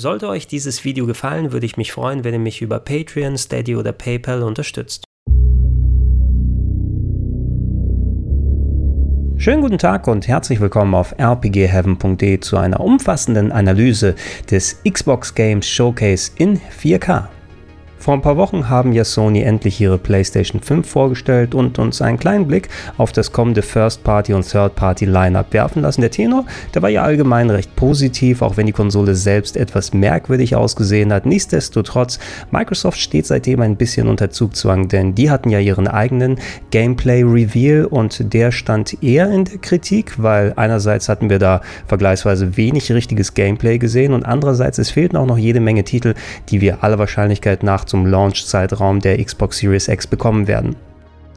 Sollte euch dieses Video gefallen, würde ich mich freuen, wenn ihr mich über Patreon, Steady oder PayPal unterstützt. Schönen guten Tag und herzlich willkommen auf rpgheaven.de zu einer umfassenden Analyse des Xbox Games Showcase in 4K. Vor ein paar Wochen haben ja Sony endlich ihre PlayStation 5 vorgestellt und uns einen kleinen Blick auf das kommende First-Party- und Third-Party-Lineup werfen lassen. Der Tenor, der war ja allgemein recht positiv, auch wenn die Konsole selbst etwas merkwürdig ausgesehen hat. Nichtsdestotrotz, Microsoft steht seitdem ein bisschen unter Zugzwang, denn die hatten ja ihren eigenen Gameplay-Reveal und der stand eher in der Kritik, weil einerseits hatten wir da vergleichsweise wenig richtiges Gameplay gesehen und andererseits es fehlten auch noch jede Menge Titel, die wir aller Wahrscheinlichkeit nach zum Launch-Zeitraum der Xbox Series X bekommen werden.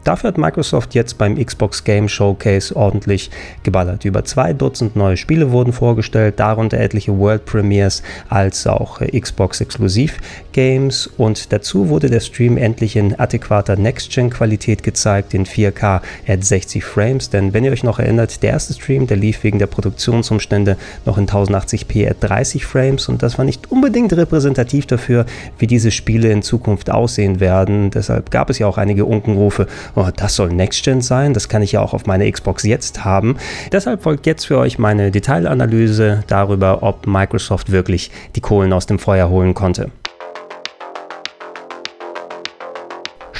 Dafür hat Microsoft jetzt beim Xbox Game Showcase ordentlich geballert. Über zwei Dutzend neue Spiele wurden vorgestellt, darunter etliche World Premiers als auch Xbox Exklusiv Games und dazu wurde der Stream endlich in adäquater Next-Gen-Qualität gezeigt, in 4K at 60 Frames, denn wenn ihr euch noch erinnert, der erste Stream, der lief wegen der Produktionsumstände noch in 1080p at 30 Frames und das war nicht unbedingt repräsentativ dafür, wie diese Spiele in Zukunft aussehen werden. Deshalb gab es ja auch einige Unkenrufe oh, das soll Next Gen sein, das kann ich ja auch auf meiner Xbox jetzt haben. Deshalb folgt jetzt für euch meine Detailanalyse darüber, ob Microsoft wirklich die Kohlen aus dem Feuer holen konnte.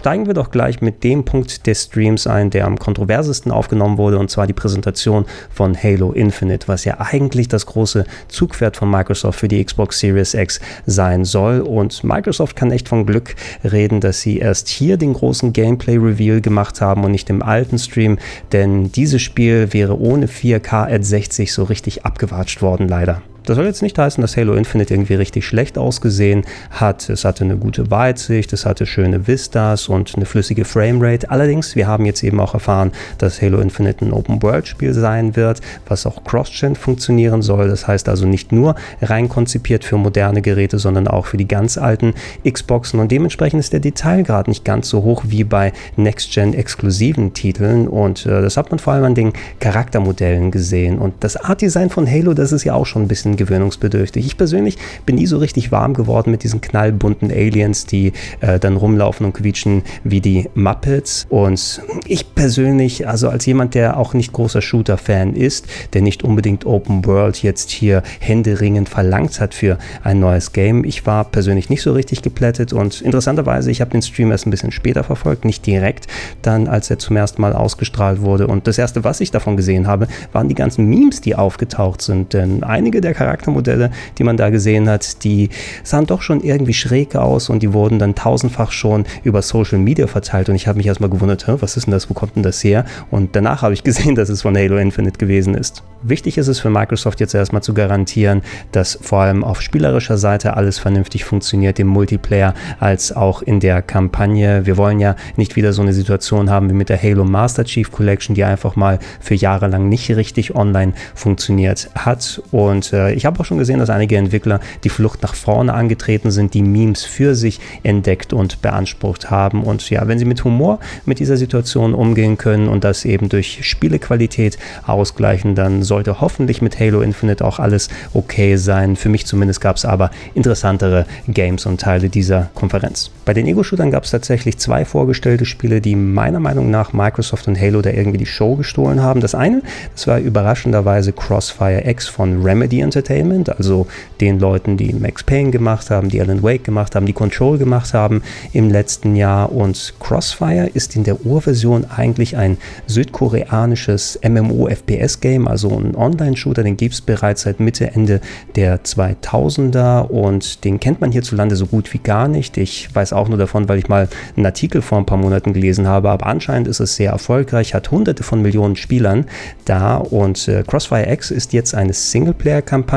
Steigen wir doch gleich mit dem Punkt des Streams ein, der am kontroversesten aufgenommen wurde, und zwar die Präsentation von Halo Infinite, was ja eigentlich das große Zugpferd von Microsoft für die Xbox Series X sein soll. Und Microsoft kann echt von Glück reden, dass sie erst hier den großen Gameplay-Reveal gemacht haben und nicht im alten Stream, denn dieses Spiel wäre ohne 4K at 60 so richtig abgewatscht worden, leider. Das soll jetzt nicht heißen, dass Halo Infinite irgendwie richtig schlecht ausgesehen hat. Es hatte eine gute Weitsicht, es hatte schöne Vistas und eine flüssige Framerate. Allerdings, wir haben jetzt eben auch erfahren, dass Halo Infinite ein Open-World-Spiel sein wird, was auch Cross-Gen funktionieren soll. Das heißt also nicht nur rein konzipiert für moderne Geräte, sondern auch für die ganz alten Xboxen. Und dementsprechend ist der Detailgrad nicht ganz so hoch wie bei Next-Gen-exklusiven Titeln. Und äh, das hat man vor allem an den Charaktermodellen gesehen. Und das Art-Design von Halo, das ist ja auch schon ein bisschen bisschen gewöhnungsbedürftig. Ich persönlich bin nie so richtig warm geworden mit diesen knallbunten Aliens, die äh, dann rumlaufen und quietschen wie die Muppets. Und ich persönlich, also als jemand, der auch nicht großer Shooter-Fan ist, der nicht unbedingt Open World jetzt hier händeringend verlangt hat für ein neues Game, ich war persönlich nicht so richtig geplättet und interessanterweise, ich habe den Stream erst ein bisschen später verfolgt, nicht direkt, dann als er zum ersten Mal ausgestrahlt wurde. Und das erste, was ich davon gesehen habe, waren die ganzen Memes, die aufgetaucht sind. Denn einige der Charaktermodelle, die man da gesehen hat, die sahen doch schon irgendwie schräg aus und die wurden dann tausendfach schon über Social Media verteilt und ich habe mich erstmal gewundert, was ist denn das, wo kommt denn das her? Und danach habe ich gesehen, dass es von Halo Infinite gewesen ist. Wichtig ist es für Microsoft jetzt erstmal zu garantieren, dass vor allem auf spielerischer Seite alles vernünftig funktioniert, im Multiplayer als auch in der Kampagne. Wir wollen ja nicht wieder so eine Situation haben wie mit der Halo Master Chief Collection, die einfach mal für Jahre lang nicht richtig online funktioniert hat. Und äh, ich habe auch schon gesehen, dass einige Entwickler die Flucht nach vorne angetreten sind, die Memes für sich entdeckt und beansprucht haben. Und ja, wenn sie mit Humor mit dieser Situation umgehen können und das eben durch Spielequalität ausgleichen, dann sollte hoffentlich mit Halo Infinite auch alles okay sein. Für mich zumindest gab es aber interessantere Games und Teile dieser Konferenz. Bei den Ego-Shootern gab es tatsächlich zwei vorgestellte Spiele, die meiner Meinung nach Microsoft und Halo da irgendwie die Show gestohlen haben. Das eine, das war überraschenderweise Crossfire X von Remedy Entertainment, also den Leuten, die Max Payne gemacht haben, die Alan Wake gemacht haben, die Control gemacht haben im letzten Jahr. Und Crossfire ist in der Urversion eigentlich ein südkoreanisches MMO-FPS-Game, also einen Online-Shooter, den gibt es bereits seit Mitte, Ende der 2000er und den kennt man hierzulande so gut wie gar nicht. Ich weiß auch nur davon, weil ich mal einen Artikel vor ein paar Monaten gelesen habe, aber anscheinend ist es sehr erfolgreich, hat hunderte von Millionen Spielern da und äh, Crossfire X ist jetzt eine Singleplayer-Kampagne,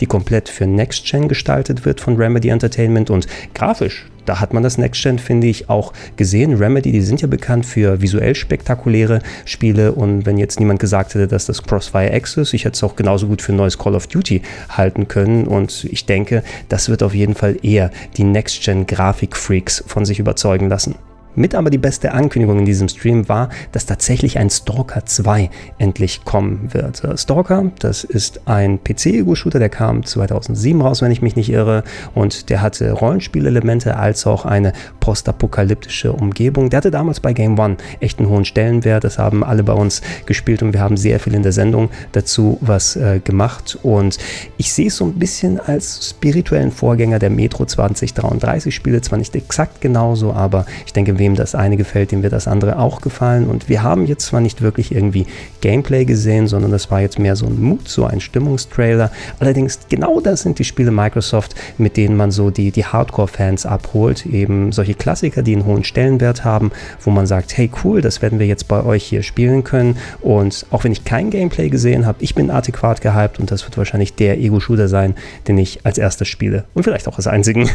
die komplett für Next Gen gestaltet wird von Remedy Entertainment und grafisch da hat man das Next Gen, finde ich, auch gesehen. Remedy, die sind ja bekannt für visuell spektakuläre Spiele und wenn jetzt niemand gesagt hätte, dass das Crossfire X ist, ich hätte es auch genauso gut für ein neues Call of Duty halten können und ich denke, das wird auf jeden Fall eher die Next Gen Grafik-Freaks von sich überzeugen lassen. Mit aber die beste Ankündigung in diesem Stream war, dass tatsächlich ein Stalker 2 endlich kommen wird. Stalker, das ist ein PC-Ego-Shooter, der kam 2007 raus, wenn ich mich nicht irre, und der hatte Rollenspielelemente als auch eine postapokalyptische Umgebung. Der hatte damals bei Game One echt einen hohen Stellenwert. Das haben alle bei uns gespielt und wir haben sehr viel in der Sendung dazu was äh, gemacht. Und ich sehe es so ein bisschen als spirituellen Vorgänger der Metro 2033 Spiele, zwar nicht exakt genauso, aber ich denke, wem das eine gefällt, dem wird das andere auch gefallen. Und wir haben jetzt zwar nicht wirklich irgendwie Gameplay gesehen, sondern das war jetzt mehr so ein Mut, so ein Stimmungstrailer. Allerdings genau das sind die Spiele Microsoft, mit denen man so die, die Hardcore-Fans abholt. Eben solche Klassiker, die einen hohen Stellenwert haben, wo man sagt, hey cool, das werden wir jetzt bei euch hier spielen können. Und auch wenn ich kein Gameplay gesehen habe, ich bin adäquat gehypt und das wird wahrscheinlich der Ego-Shooter sein, den ich als erstes spiele. Und vielleicht auch als einzigen.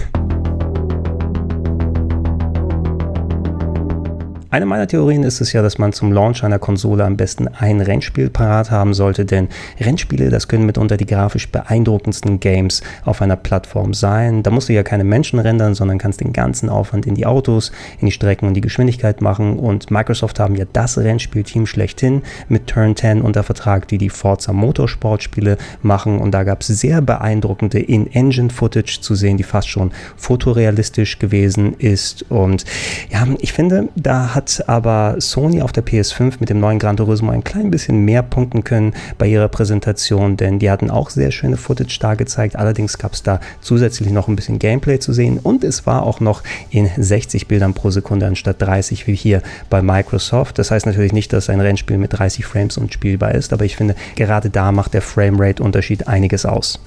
Eine meiner Theorien ist es ja, dass man zum Launch einer Konsole am besten ein Rennspiel parat haben sollte, denn Rennspiele, das können mitunter die grafisch beeindruckendsten Games auf einer Plattform sein. Da musst du ja keine Menschen rendern, sondern kannst den ganzen Aufwand in die Autos, in die Strecken und die Geschwindigkeit machen. Und Microsoft haben ja das Rennspielteam schlechthin mit Turn 10 unter Vertrag, die die Forza Motorsport Spiele machen. Und da gab es sehr beeindruckende In-Engine-Footage zu sehen, die fast schon fotorealistisch gewesen ist. Und ja, ich finde, da hat hat aber Sony auf der PS5 mit dem neuen Gran Turismo ein klein bisschen mehr punkten können bei ihrer Präsentation, denn die hatten auch sehr schöne Footage da gezeigt. Allerdings gab es da zusätzlich noch ein bisschen Gameplay zu sehen und es war auch noch in 60 Bildern pro Sekunde anstatt 30 wie hier bei Microsoft. Das heißt natürlich nicht, dass ein Rennspiel mit 30 Frames unspielbar ist, aber ich finde, gerade da macht der Framerate-Unterschied einiges aus.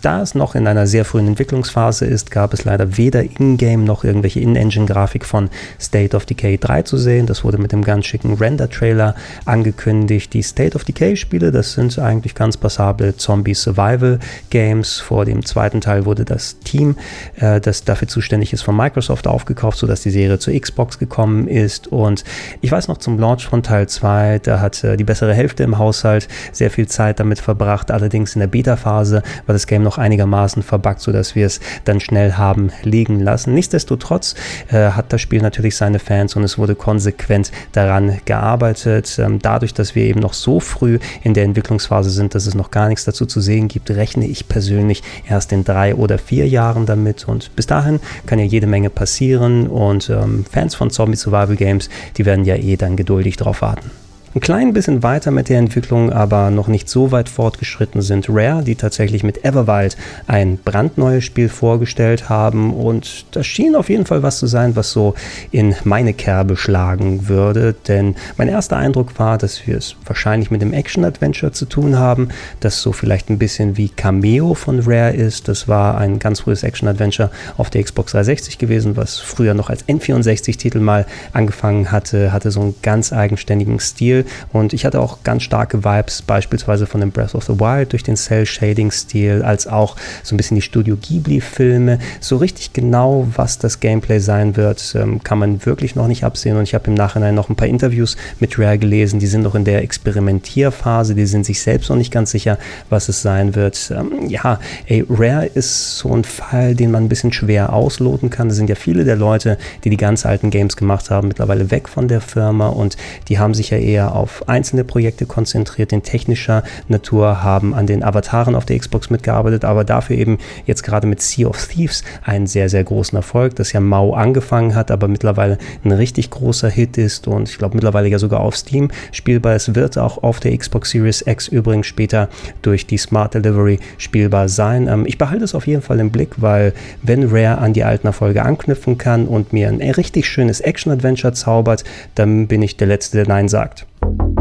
Da es noch in einer sehr frühen Entwicklungsphase ist, gab es leider weder in-game noch irgendwelche In-Engine-Grafik von State of Decay 3 zu sehen. Das wurde mit dem ganz schicken Render-Trailer angekündigt. Die State of Decay-Spiele, das sind eigentlich ganz passable Zombie-Survival-Games. Vor dem zweiten Teil wurde das Team, äh, das dafür zuständig ist, von Microsoft aufgekauft, sodass die Serie zur Xbox gekommen ist. Und ich weiß noch zum Launch von Teil 2, da hat äh, die bessere Hälfte im Haushalt sehr viel Zeit damit verbracht. Allerdings in der Beta-Phase war das Game noch einigermaßen verbuggt, sodass wir es dann schnell haben liegen lassen. Nichtsdestotrotz äh, hat das Spiel natürlich seine Fans und es wurde konsequent daran gearbeitet. Ähm, dadurch, dass wir eben noch so früh in der Entwicklungsphase sind, dass es noch gar nichts dazu zu sehen gibt, rechne ich persönlich erst in drei oder vier Jahren damit und bis dahin kann ja jede Menge passieren und ähm, Fans von Zombie Survival Games, die werden ja eh dann geduldig drauf warten. Ein klein bisschen weiter mit der Entwicklung, aber noch nicht so weit fortgeschritten sind. Rare, die tatsächlich mit Everwild ein brandneues Spiel vorgestellt haben. Und das schien auf jeden Fall was zu sein, was so in meine Kerbe schlagen würde, denn mein erster Eindruck war, dass wir es wahrscheinlich mit dem Action-Adventure zu tun haben, das so vielleicht ein bisschen wie Cameo von Rare ist. Das war ein ganz frühes Action-Adventure auf der Xbox 360 gewesen, was früher noch als N64-Titel mal angefangen hatte, hatte so einen ganz eigenständigen Stil Stil und ich hatte auch ganz starke Vibes beispielsweise von dem Breath of the Wild durch den Cell-Shading-Stil, als auch so ein bisschen die Studio Ghibli-Filme. So richtig genau, was das Gameplay sein wird, ähm, kann man wirklich noch nicht absehen und ich habe im Nachhinein noch ein paar Interviews mit Rare gelesen, die sind noch in der Experimentierphase, die sind sich selbst noch nicht ganz sicher, was es sein wird. Ähm, ja, ey, Rare ist so ein Fall, den man ein bisschen schwer ausloten kann. Das sind ja viele der Leute, die die ganz alten Games gemacht haben, mittlerweile weg von der Firma und die haben sich ja eher auf einzelne Projekte konzentriert, in technischer Natur, haben an den Avataren auf der Xbox mitgearbeitet, aber dafür eben jetzt gerade mit Sea of Thieves einen sehr, sehr großen Erfolg, das ja mau angefangen hat, aber mittlerweile ein richtig großer Hit ist und ich glaube mittlerweile ja sogar auf Steam spielbar. Es wird auch auf der Xbox Series X übrigens später durch die Smart Delivery spielbar sein. Ähm, ich behalte es auf jeden Fall im Blick, weil wenn Rare an die alten Erfolge anknüpfen kann und mir ein richtig schönes Action-Adventure zaubert, dann bin ich der Letzte, der Nein sagt. Bye.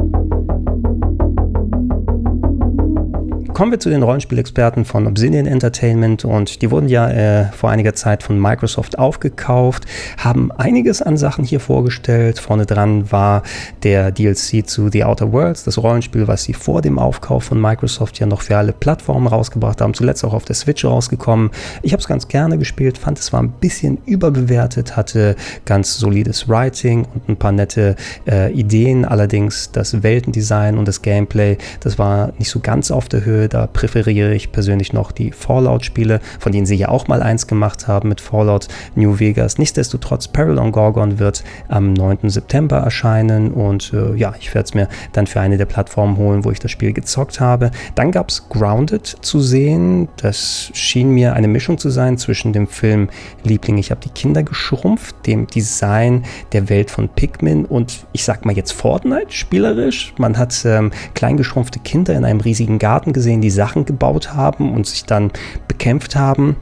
Kommen wir zu den Rollenspielexperten von Obsidian Entertainment und die wurden ja äh, vor einiger Zeit von Microsoft aufgekauft, haben einiges an Sachen hier vorgestellt. Vorne dran war der DLC zu The Outer Worlds, das Rollenspiel, was sie vor dem Aufkauf von Microsoft ja noch für alle Plattformen rausgebracht haben, zuletzt auch auf der Switch rausgekommen. Ich habe es ganz gerne gespielt, fand es war ein bisschen überbewertet, hatte ganz solides Writing und ein paar nette äh, Ideen, allerdings das Weltendesign und das Gameplay, das war nicht so ganz auf der Höhe Da präferiere ich persönlich noch die Fallout-Spiele, von denen sie ja auch mal eins gemacht haben mit Fallout New Vegas. Nichtsdestotrotz, Peril on Gorgon wird am 9. September erscheinen und äh, ja, ich werde es mir dann für eine der Plattformen holen, wo ich das Spiel gezockt habe. Dann gab es Grounded zu sehen. Das schien mir eine Mischung zu sein zwischen dem Film Liebling, ich habe die Kinder geschrumpft, dem Design der Welt von Pikmin und ich sag mal jetzt Fortnite spielerisch. Man hat ähm, kleingeschrumpfte Kinder in einem riesigen Garten gesehen, die Sachen gebaut haben und sich dann bekämpft haben.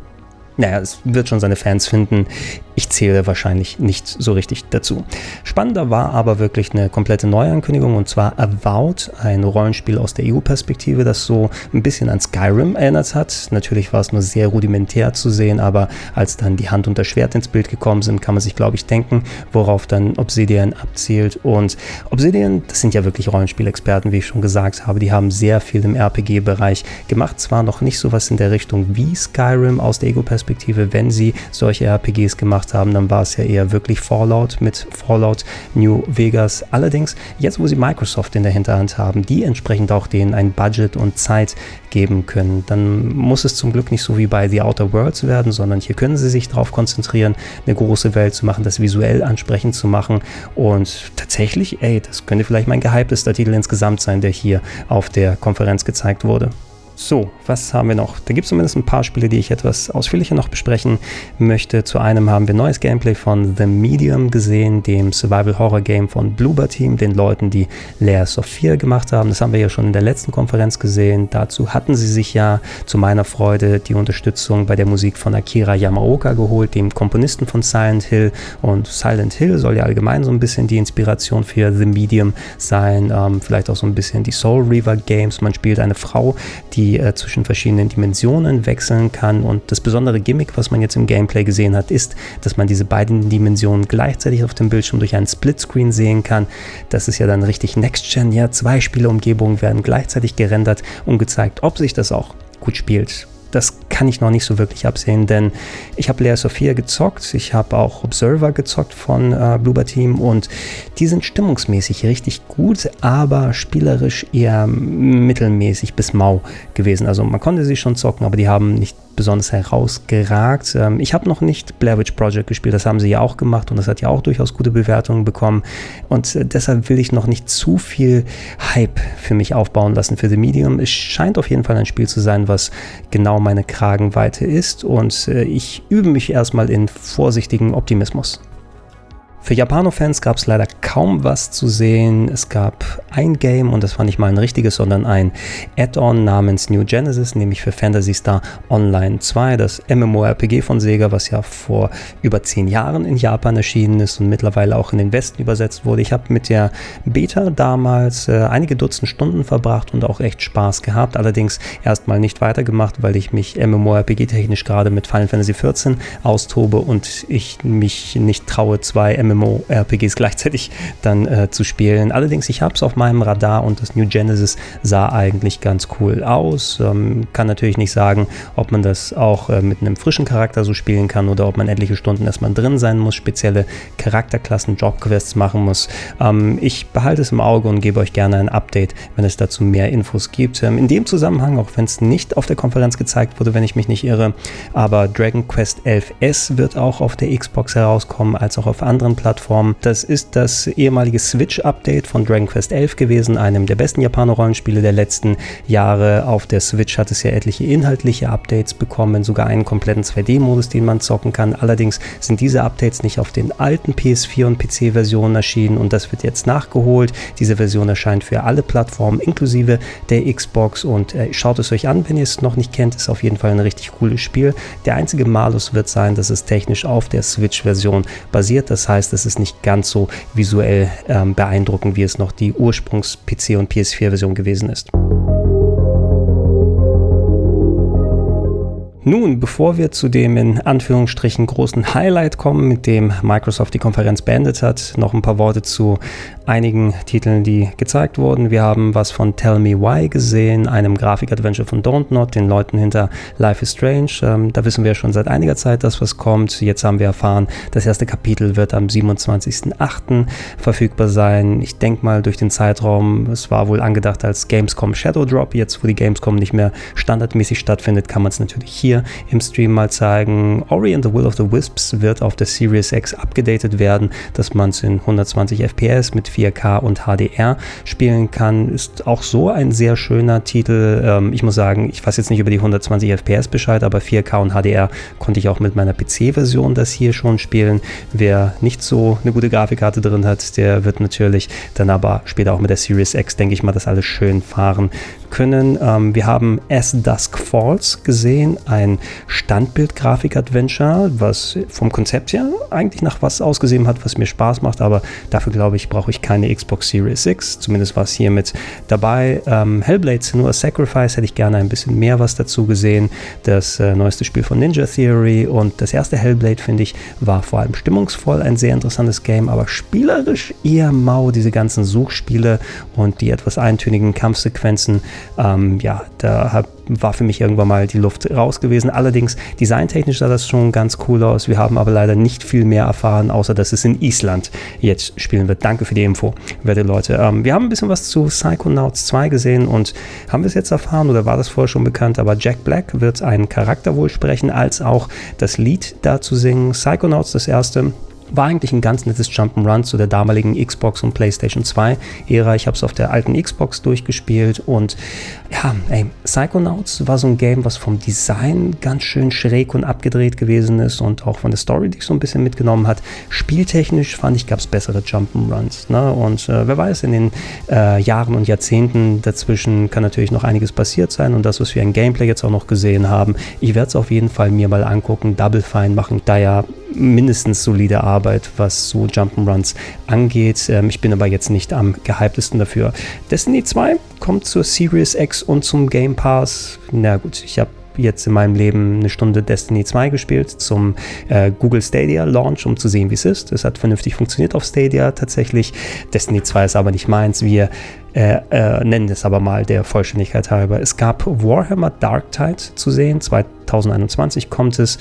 Naja, es wird schon seine Fans finden. Ich zähle wahrscheinlich nicht so richtig dazu. Spannender war aber wirklich eine komplette Neuankündigung und zwar Avowed, ein Rollenspiel aus der EU-Perspektive, das so ein bisschen an Skyrim erinnert hat. Natürlich war es nur sehr rudimentär zu sehen, aber als dann die Hand und das Schwert ins Bild gekommen sind, kann man sich, glaube ich, denken, worauf dann Obsidian abzielt. Und Obsidian, das sind ja wirklich Rollenspielexperten, wie ich schon gesagt habe, die haben sehr viel im RPG-Bereich gemacht. Zwar noch nicht so was in der Richtung wie Skyrim aus der Ego-Perspektive, wenn sie solche RPGs gemacht gemacht haben, dann war es ja eher wirklich Fallout mit Fallout New Vegas. Allerdings, jetzt wo sie Microsoft in der Hinterhand haben, die entsprechend auch denen ein Budget und Zeit geben können, dann muss es zum Glück nicht so wie bei The Outer Worlds werden, sondern hier können sie sich darauf konzentrieren, eine große Welt zu machen, das visuell ansprechend zu machen und tatsächlich, ey, das könnte vielleicht mein gehyptester Titel insgesamt sein, der hier auf der Konferenz gezeigt wurde. So, was haben wir noch? Da gibt es zumindest ein paar Spiele, die ich etwas ausführlicher noch besprechen möchte. Zu einem haben wir neues Gameplay von The Medium gesehen, dem Survival-Horror-Game von Bloober Team, den Leuten, die Layers of Fear gemacht haben. Das haben wir ja schon in der letzten Konferenz gesehen. Dazu hatten sie sich ja zu meiner Freude die Unterstützung bei der Musik von Akira Yamaoka geholt, dem Komponisten von Silent Hill. Und Silent Hill soll ja allgemein so ein bisschen die Inspiration für The Medium sein. Ähm, vielleicht auch so ein bisschen die Soul Reaver Games. Man spielt eine Frau, die die äh, zwischen verschiedenen Dimensionen wechseln kann. Und das besondere Gimmick, was man jetzt im Gameplay gesehen hat, ist, dass man diese beiden Dimensionen gleichzeitig auf dem Bildschirm durch einen Splitscreen sehen kann. Das ist ja dann richtig Next-Gen. Ja, zwei Spieleumgebungen werden gleichzeitig gerendert und gezeigt, ob sich das auch gut spielt das kann ich noch nicht so wirklich absehen, denn ich habe Lea Sophia gezockt, ich habe auch Observer gezockt von äh, Bloober Team und die sind stimmungsmäßig richtig gut, aber spielerisch eher mittelmäßig bis mau gewesen. Also man konnte sie schon zocken, aber die haben nicht besonders herausgeragt. Ähm, ich habe noch nicht Blair Witch Project gespielt, das haben sie ja auch gemacht und das hat ja auch durchaus gute Bewertungen bekommen. Und äh, deshalb will ich noch nicht zu viel Hype für mich aufbauen lassen für The Medium. Es scheint auf jeden Fall ein Spiel zu sein, was genau meine Kragenweite ist und äh, ich übe mich erstmal in vorsichtigen Optimismus. Für Japano-Fans gab es leider kaum was zu sehen. Es gab ein Game und das war nicht mal ein richtiges, sondern ein Add-on namens New Genesis, nämlich für Fantasy Star Online 2, das MMORPG von Sega, was ja vor über zehn Jahren in Japan erschienen ist und mittlerweile auch in den Westen übersetzt wurde. Ich habe mit der Beta damals äh, einige Dutzend Stunden verbracht und auch echt Spaß gehabt. Allerdings erstmal nicht weitergemacht, weil ich mich MMORPG-technisch gerade mit Final Fantasy XIV austobe und ich mich nicht traue, zwei MMORPG MMORPGs gleichzeitig dann äh, zu spielen. Allerdings, ich habe es auf meinem Radar und das New Genesis sah eigentlich ganz cool aus. Ähm, kann natürlich nicht sagen, ob man das auch äh, mit einem frischen Charakter so spielen kann oder ob man etliche Stunden erstmal drin sein muss, spezielle Charakterklassen, Jobquests machen muss. Ähm, ich behalte es im Auge und gebe euch gerne ein Update, wenn es dazu mehr Infos gibt. Ähm, in dem Zusammenhang, auch wenn es nicht auf der Konferenz gezeigt wurde, wenn ich mich nicht irre, aber Dragon Quest 11S wird auch auf der Xbox herauskommen, als auch auf anderen Plattformen Plattform. Das ist das ehemalige Switch-Update von Dragon Quest 11 gewesen, einem der besten Japaner-Rollenspiele der letzten Jahre. Auf der Switch hat es ja etliche inhaltliche Updates bekommen, sogar einen kompletten 2D-Modus, den man zocken kann. Allerdings sind diese Updates nicht auf den alten PS4 und PC-Versionen erschienen und das wird jetzt nachgeholt. Diese Version erscheint für alle Plattformen inklusive der Xbox und äh, schaut es euch an, wenn ihr es noch nicht kennt. Ist auf jeden Fall ein richtig cooles Spiel. Der einzige Malus wird sein, dass es technisch auf der Switch-Version basiert. Das heißt, das ist nicht ganz so visuell ähm, beeindruckend, wie es noch die Ursprungs-PC- und PS4-Version gewesen ist. Nun, bevor wir zu dem in Anführungsstrichen großen Highlight kommen, mit dem Microsoft die Konferenz beendet hat, noch ein paar Worte zu einigen Titeln, die gezeigt wurden. Wir haben was von Tell Me Why gesehen, einem Grafik-Adventure von Don't Not, den Leuten hinter Life is Strange. Ähm, da wissen wir schon seit einiger Zeit, dass was kommt. Jetzt haben wir erfahren, das erste Kapitel wird am 27.08. verfügbar sein. Ich denke mal durch den Zeitraum, es war wohl angedacht als Gamescom Shadow Drop. Jetzt, wo die Gamescom nicht mehr standardmäßig stattfindet, kann man es natürlich hier hier im Stream mal zeigen. Ori and the Will of the Wisps wird auf der Series X abgedatet werden, dass man es in 120 FPS mit 4K und HDR spielen kann. Ist auch so ein sehr schöner Titel. Ähm, ich muss sagen, ich weiß jetzt nicht über die 120 FPS Bescheid, aber 4K und HDR konnte ich auch mit meiner PC-Version das hier schon spielen. Wer nicht so eine gute Grafikkarte drin hat, der wird natürlich dann aber später auch mit der Series X, denke ich mal, das alles schön fahren können. Ähm, wir haben As Dusk Falls gesehen, ein Standbild-Grafik-Adventure, was vom Konzept her eigentlich nach was ausgesehen hat, was mir Spaß macht, aber dafür glaube ich, brauche ich keine Xbox Series X. Zumindest war es hier mit dabei. Ähm, Hellblade Senua Sacrifice hätte ich gerne ein bisschen mehr was dazu gesehen. Das äh, neueste Spiel von Ninja Theory und das erste Hellblade, finde ich, war vor allem stimmungsvoll, ein sehr interessantes Game, aber spielerisch eher mau, diese ganzen Suchspiele und die etwas eintönigen Kampfsequenzen ähm, ja, da hab, war für mich irgendwann mal die Luft raus gewesen. Allerdings, designtechnisch sah das schon ganz cool aus. Wir haben aber leider nicht viel mehr erfahren, außer dass es in Island jetzt spielen wird. Danke für die Info, werte Leute. Ähm, wir haben ein bisschen was zu Psychonauts 2 gesehen und haben wir es jetzt erfahren oder war das vorher schon bekannt? Aber Jack Black wird einen Charakter wohl sprechen, als auch das Lied dazu singen. Psychonauts, das erste, war eigentlich ein ganz nettes Jump'n'Run zu der damaligen Xbox und PlayStation 2 Ära. Ich habe es auf der alten Xbox durchgespielt und ja, ey, Psychonauts war so ein Game, was vom Design ganz schön schräg und abgedreht gewesen ist und auch von der Story, die ich so ein bisschen mitgenommen hat. Spieltechnisch fand ich, gab es bessere Jump'n'Runs. Ne? Und äh, wer weiß, in den äh, Jahren und Jahrzehnten dazwischen kann natürlich noch einiges passiert sein und das, was wir in Gameplay jetzt auch noch gesehen haben, ich werde es auf jeden Fall mir mal angucken. Double Fine machen da ja mindestens solide Arbeit, was so Jump'n'Runs angeht. Ähm, ich bin aber jetzt nicht am gehyptesten dafür. Destiny 2 kommt zur Series X und zum Game Pass. Na gut, ich habe jetzt in meinem Leben eine Stunde Destiny 2 gespielt zum äh, Google Stadia Launch, um zu sehen, wie es ist. Es hat vernünftig funktioniert auf Stadia tatsächlich. Destiny 2 ist aber nicht meins. Wir äh, äh, nennen es aber mal der Vollständigkeit halber. Es gab Warhammer Dark Tide zu sehen. 2021 kommt es.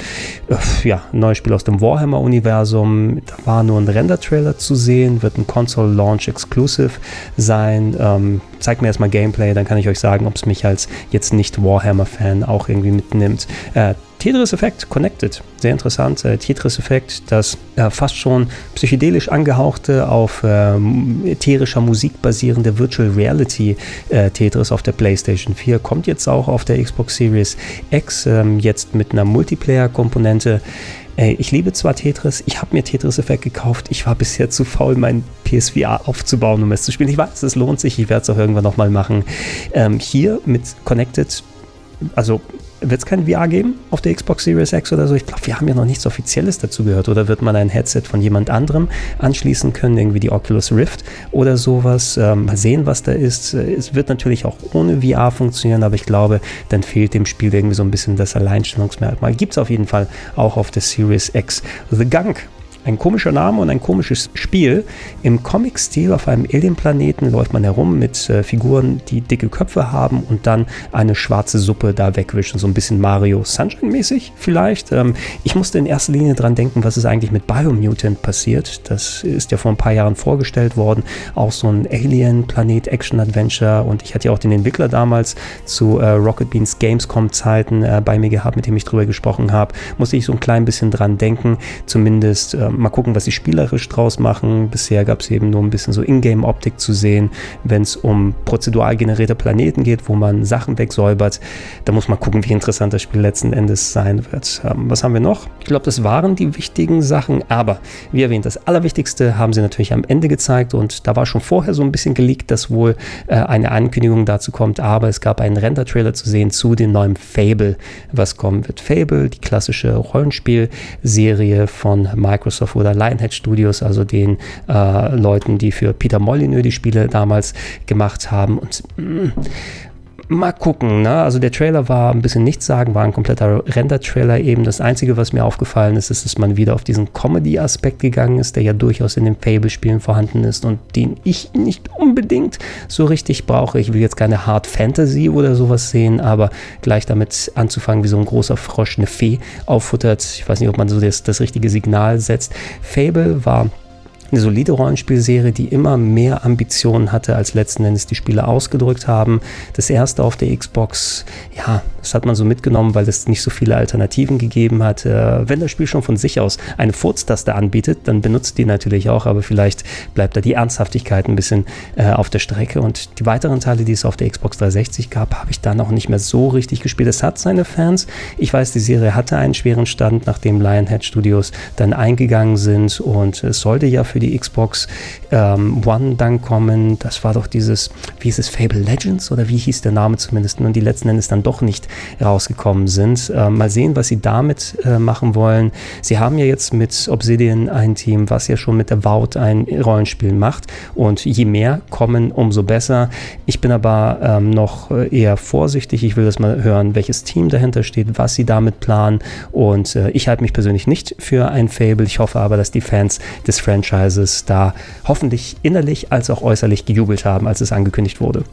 Äh, ja, ein neues Spiel aus dem Warhammer-Universum. Da war nur ein Render-Trailer zu sehen. Wird ein Console-Launch-Exclusive sein. Ähm, zeigt mir erstmal Gameplay, dann kann ich euch sagen, ob es mich als jetzt nicht Warhammer-Fan auch irgendwie mitnimmt. Äh, Tetris Effect Connected, sehr interessant. Äh, Tetris Effect, das äh, fast schon psychedelisch angehauchte, auf äh, ätherischer Musik basierende Virtual Reality äh, Tetris auf der PlayStation 4, kommt jetzt auch auf der Xbox Series X, ähm, jetzt mit einer Multiplayer-Komponente. Ich liebe zwar Tetris, ich habe mir Tetris Effect gekauft, ich war bisher zu faul, mein PSVR aufzubauen, um es zu spielen. Ich weiß, es lohnt sich, ich werde es auch irgendwann nochmal machen. Ähm, hier mit Connected, also wird es kein VR geben auf der Xbox Series X oder so? Ich glaube, wir haben ja noch nichts Offizielles dazu gehört. Oder wird man ein Headset von jemand anderem anschließen können, irgendwie die Oculus Rift oder sowas? Ähm, mal sehen, was da ist. Es wird natürlich auch ohne VR funktionieren, aber ich glaube, dann fehlt dem Spiel irgendwie so ein bisschen das Alleinstellungsmerkmal. Gibt es auf jeden Fall auch auf der Series X. The Gunk ein komischer Name und ein komisches Spiel. Im Comic-Stil auf einem Alien-Planeten läuft man herum mit äh, Figuren, die dicke Köpfe haben und dann eine schwarze Suppe da wegwischen. So ein bisschen Mario Sunshine-mäßig vielleicht. Ähm, ich musste in erster Linie dran denken, was ist eigentlich mit Biomutant passiert. Das ist ja vor ein paar Jahren vorgestellt worden. Auch so ein Alien-Planet-Action-Adventure. Und ich hatte ja auch den Entwickler damals zu äh, Rocket Beans Gamescom-Zeiten äh, bei mir gehabt, mit dem ich drüber gesprochen habe. Musste ich so ein klein bisschen dran denken. Zumindest ähm, mal gucken, was sie spielerisch draus machen. Bisher gab es eben nur ein bisschen so Ingame-Optik zu sehen, wenn es um prozedural generierte Planeten geht, wo man Sachen wegsäubert. Da muss man gucken, wie interessant das Spiel letzten Endes sein wird. Ähm, was haben wir noch? Ich glaube, das waren die wichtigen Sachen, aber wie erwähnt, das Allerwichtigste haben sie natürlich am Ende gezeigt und da war schon vorher so ein bisschen geleakt, dass wohl äh, eine Ankündigung dazu kommt, aber es gab einen Render-Trailer zu sehen zu dem neuen Fable, was kommen wird. Fable, die klassische Rollenspielserie von Microsoft Microsoft oder Lionhead Studios, also den äh, Leuten, die für Peter Molyneux die Spiele damals gemacht haben. Und mh, mm, Mal gucken, ne? Also der Trailer war ein bisschen nichts sagen, war ein kompletter Render-Trailer eben. Das Einzige, was mir aufgefallen ist, ist, dass man wieder auf diesen Comedy-Aspekt gegangen ist, der ja durchaus in den Fable-Spielen vorhanden ist und den ich nicht unbedingt so richtig brauche. Ich will jetzt keine Hard Fantasy oder sowas sehen, aber gleich damit anzufangen, wie so ein großer Frosch eine Fee auffuttert. Ich weiß nicht, ob man so das, das richtige Signal setzt. Fable war eine solide Rollenspielserie, die immer mehr Ambitionen hatte, als letzten Endes die Spiele ausgedrückt haben. Das erste auf der Xbox, ja, das hat man so mitgenommen, weil es nicht so viele Alternativen gegeben hat. Äh, wenn das Spiel schon von sich aus eine Furztaste anbietet, dann benutzt die natürlich auch, aber vielleicht bleibt da die Ernsthaftigkeit ein bisschen äh, auf der Strecke. Und die weiteren Teile, die es auf der Xbox 360 gab, habe ich da noch nicht mehr so richtig gespielt. Es hat seine Fans. Ich weiß, die Serie hatte einen schweren Stand, nachdem Lionhead Studios dann eingegangen sind und es sollte ja für die Xbox ähm, One dann kommen. Das war doch dieses, wie hieß es, Fable Legends oder wie hieß der Name zumindest? Und die letzten Endes dann doch nicht rausgekommen sind. Äh, mal sehen, was sie damit äh, machen wollen. Sie haben ja jetzt mit Obsidian ein Team, was ja schon mit Avowed ein Rollenspiel macht. Und je mehr kommen, umso besser. Ich bin aber ähm, noch äh, eher vorsichtig. Ich will das mal hören, welches Team dahinter steht, was sie damit planen. Und äh, ich halte mich persönlich nicht für ein Fable. Ich hoffe aber, dass die Fans des Franchises Franchises da hoffentlich innerlich als auch äußerlich gejubelt haben, als es angekündigt wurde.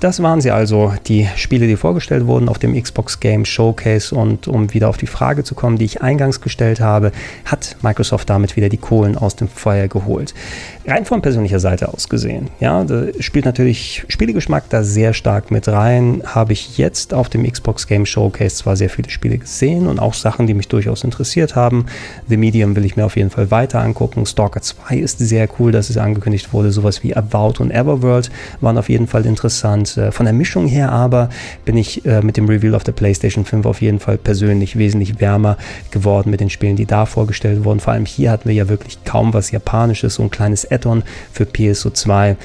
Das waren sie also, die Spiele, die vorgestellt wurden auf dem Xbox Game Showcase. Und um wieder auf die Frage zu kommen, die ich eingangs gestellt habe, hat Microsoft damit wieder die Kohlen aus dem Feuer geholt. Rein von persönlicher Seite aus gesehen, ja, da spielt natürlich Spielegeschmack da sehr stark mit rein. Habe ich jetzt auf dem Xbox Game Showcase zwar sehr viele Spiele gesehen und auch Sachen, die mich durchaus interessiert haben. The Medium will ich mir auf jeden Fall weiter angucken. Stalker 2 ist sehr cool, dass es angekündigt wurde. Sowas wie About und Everworld waren auf jeden Fall interessant. Und äh, von der Mischung her aber bin ich äh, mit dem Reveal auf der PlayStation 5 auf jeden Fall persönlich wesentlich wärmer geworden mit den Spielen, die da vorgestellt wurden. Vor allem hier hatten wir ja wirklich kaum was Japanisches, so ein kleines Add-on für PSO2.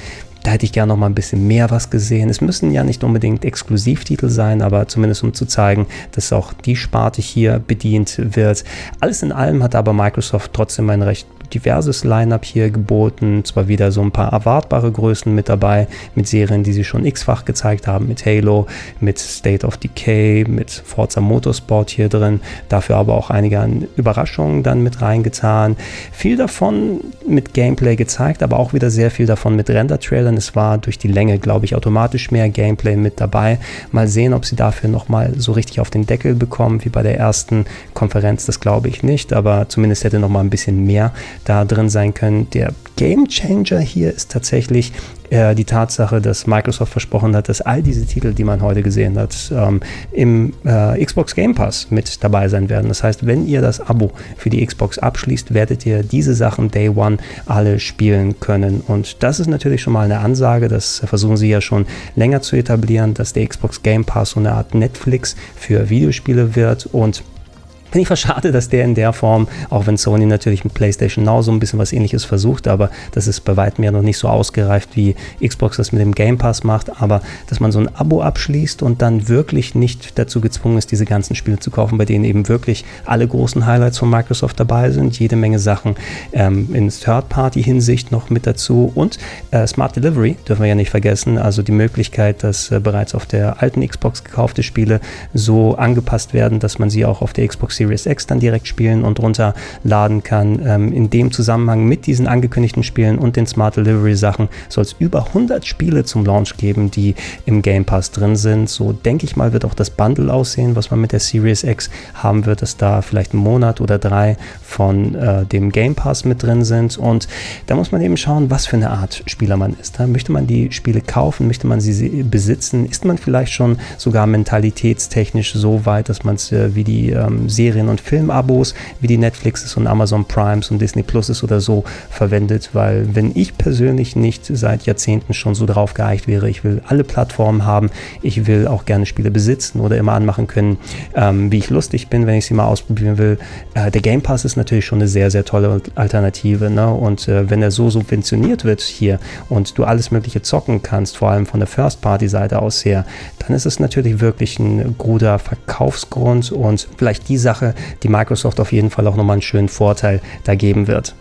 Da hätte ich gerne noch mal ein bisschen mehr was gesehen. Es müssen ja nicht unbedingt Exklusivtitel sein, aber zumindest um zu zeigen, dass auch die Sparte hier bedient wird. Alles in allem hat aber Microsoft trotzdem ein recht diverses Line-up hier geboten. Zwar wieder so ein paar erwartbare Größen mit dabei, mit Serien, die sie schon x-fach gezeigt haben, mit Halo, mit State of Decay, mit Forza Motorsport hier drin. Dafür aber auch einige Überraschungen dann mit reingetan. Viel davon mit Gameplay gezeigt, aber auch wieder sehr viel davon mit Render-Trailern. Es war durch die Länge, glaube ich, automatisch mehr Gameplay mit dabei. Mal sehen, ob sie dafür nochmal so richtig auf den Deckel bekommen, wie bei der ersten Konferenz. Das glaube ich nicht, aber zumindest hätte nochmal ein bisschen mehr da drin sein können. Der Game Changer hier ist tatsächlich äh, die Tatsache, dass Microsoft versprochen hat, dass all diese Titel, die man heute gesehen hat, ähm, im äh, Xbox Game Pass mit dabei sein werden. Das heißt, wenn ihr das Abo für die Xbox abschließt, werdet ihr diese Sachen Day One alle spielen können. Und das ist natürlich schon mal eine Ansage, das versuchen sie ja schon länger zu etablieren, dass der Xbox Game Pass so eine Art Netflix für Videospiele wird und Finde ich schade, dass der in der Form, auch wenn Sony natürlich mit PlayStation Now so ein bisschen was ähnliches versucht, aber das ist bei weitem ja noch nicht so ausgereift, wie Xbox das mit dem Game Pass macht, aber dass man so ein Abo abschließt und dann wirklich nicht dazu gezwungen ist, diese ganzen Spiele zu kaufen, bei denen eben wirklich alle großen Highlights von Microsoft dabei sind, jede Menge Sachen ähm, in Third-Party-Hinsicht noch mit dazu und äh, Smart Delivery dürfen wir ja nicht vergessen, also die Möglichkeit, dass äh, bereits auf der alten Xbox gekaufte Spiele so angepasst werden, dass man sie auch auf der Xbox Series Series X dann direkt spielen und runterladen kann. Ähm, in dem Zusammenhang mit diesen angekündigten Spielen und den Smart Delivery Sachen soll es über 100 Spiele zum Launch geben, die im Game Pass drin sind. So denke ich mal, wird auch das Bundle aussehen, was man mit der Series X haben wird, dass da vielleicht ein Monat oder drei von äh, dem Game Pass mit drin sind. Und da muss man eben schauen, was für eine Art Spieler man ist. Da möchte man die Spiele kaufen, möchte man sie besitzen, ist man vielleicht schon sogar mentalitätstechnisch so weit, dass man es äh, wie die ähm, Serie Serien- und Filmabos, wie die Netflixes und Amazon Primes und Disney Pluses oder so verwendet, weil wenn ich persönlich nicht seit Jahrzehnten schon so drauf geeicht wäre, ich will alle Plattformen haben, ich will auch gerne Spiele besitzen oder immer anmachen können, ähm, wie ich lustig bin, wenn ich sie mal ausprobieren will. Äh, der Game Pass ist natürlich schon eine sehr, sehr tolle Alternative ne? und äh, wenn er so subventioniert wird hier und du alles mögliche zocken kannst, vor allem von der First-Party-Seite aus her, dann ist es natürlich wirklich ein guter Verkaufsgrund und vielleicht die Sache, die Microsoft auf jeden Fall auch nochmal einen schönen Vorteil da geben wird.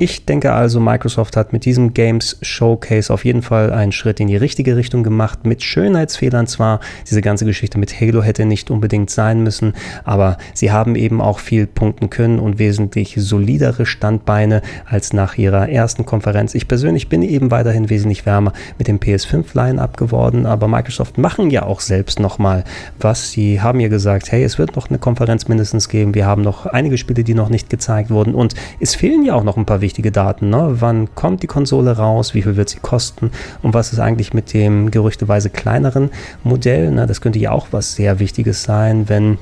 Ich denke also, Microsoft hat mit diesem Games Showcase auf jeden Fall einen Schritt in die richtige Richtung gemacht, mit Schönheitsfehlern zwar. Diese ganze Geschichte mit Halo hätte nicht unbedingt sein müssen, aber sie haben eben auch viel punkten können und wesentlich solidere Standbeine als nach ihrer ersten Konferenz. Ich persönlich bin eben weiterhin wesentlich wärmer mit dem PS5-Line-Up geworden, aber Microsoft machen ja auch selbst nochmal was. Sie haben ja gesagt, hey, es wird noch eine Konferenz mindestens geben. Wir haben noch einige Spiele, die noch nicht gezeigt wurden und es fehlen ja auch noch ein paar wichtige Daten. Ne? Wann kommt die Konsole raus? Wie viel wird sie kosten? Und was ist eigentlich mit dem gerüchteweise kleineren Modell? Ne? Das könnte ja auch was sehr Wichtiges sein, wenn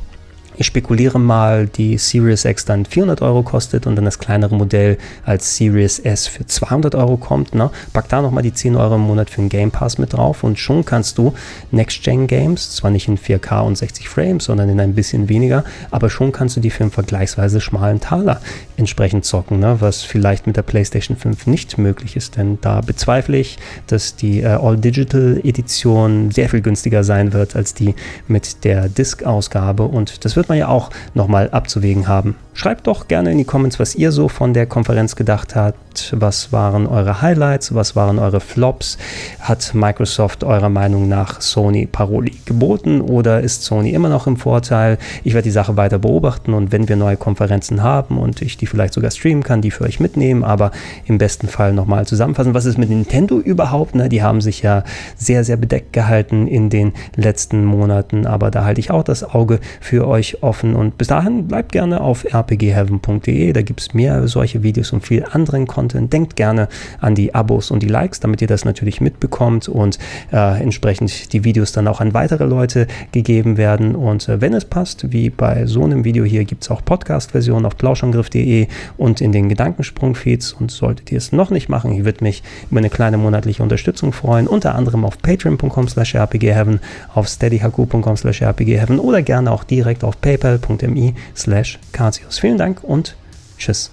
ich spekuliere mal, die Series X dann 400 Euro kostet und dann das kleinere Modell als Series S für 200 Euro kommt. Ne? Pack da nochmal die 10 Euro im Monat für den Game Pass mit drauf und schon kannst du Next-Gen-Games, zwar nicht in 4K und 60 Frames, sondern in ein bisschen weniger, aber schon kannst du die für einen vergleichsweise schmalen Taler entsprechend zocken, ne? was vielleicht mit der PlayStation 5 nicht möglich ist, denn da bezweifle ich, dass die äh, All-Digital-Edition sehr viel günstiger sein wird als die mit der Disk-Ausgabe und das wird man ja auch nochmal abzuwägen haben. Schreibt doch gerne in die Comments, was ihr so von der Konferenz gedacht habt. Was waren eure Highlights? Was waren eure Flops? Hat Microsoft eurer Meinung nach Sony Paroli geboten oder ist Sony immer noch im Vorteil? Ich werde die Sache weiter beobachten und wenn wir neue Konferenzen haben und ich die vielleicht sogar streamen kann, die für euch mitnehmen, aber im besten Fall nochmal zusammenfassen. Was ist mit Nintendo überhaupt? Ne? Die haben sich ja sehr, sehr bedeckt gehalten in den letzten Monaten, aber da halte ich auch das Auge für euch offen und bis dahin bleibt gerne auf RP rpgheaven.de. Da gibt es mehr solche Videos und viel anderen Content. Denkt gerne an die Abos und die Likes, damit ihr das natürlich mitbekommt und äh, entsprechend die Videos dann auch an weitere Leute gegeben werden. Und äh, wenn es passt, wie bei so einem Video hier, gibt es auch Podcast-Versionen auf plauschangriff.de und in den Gedankensprung-Feeds. Und solltet ihr es noch nicht machen, ich würde mich über eine kleine monatliche Unterstützung freuen, unter anderem auf patreon.com slash rpgheaven, auf steadyhq.com slash rpgheaven oder gerne auch direkt auf paypal.me slash Vielen Dank und tschüss.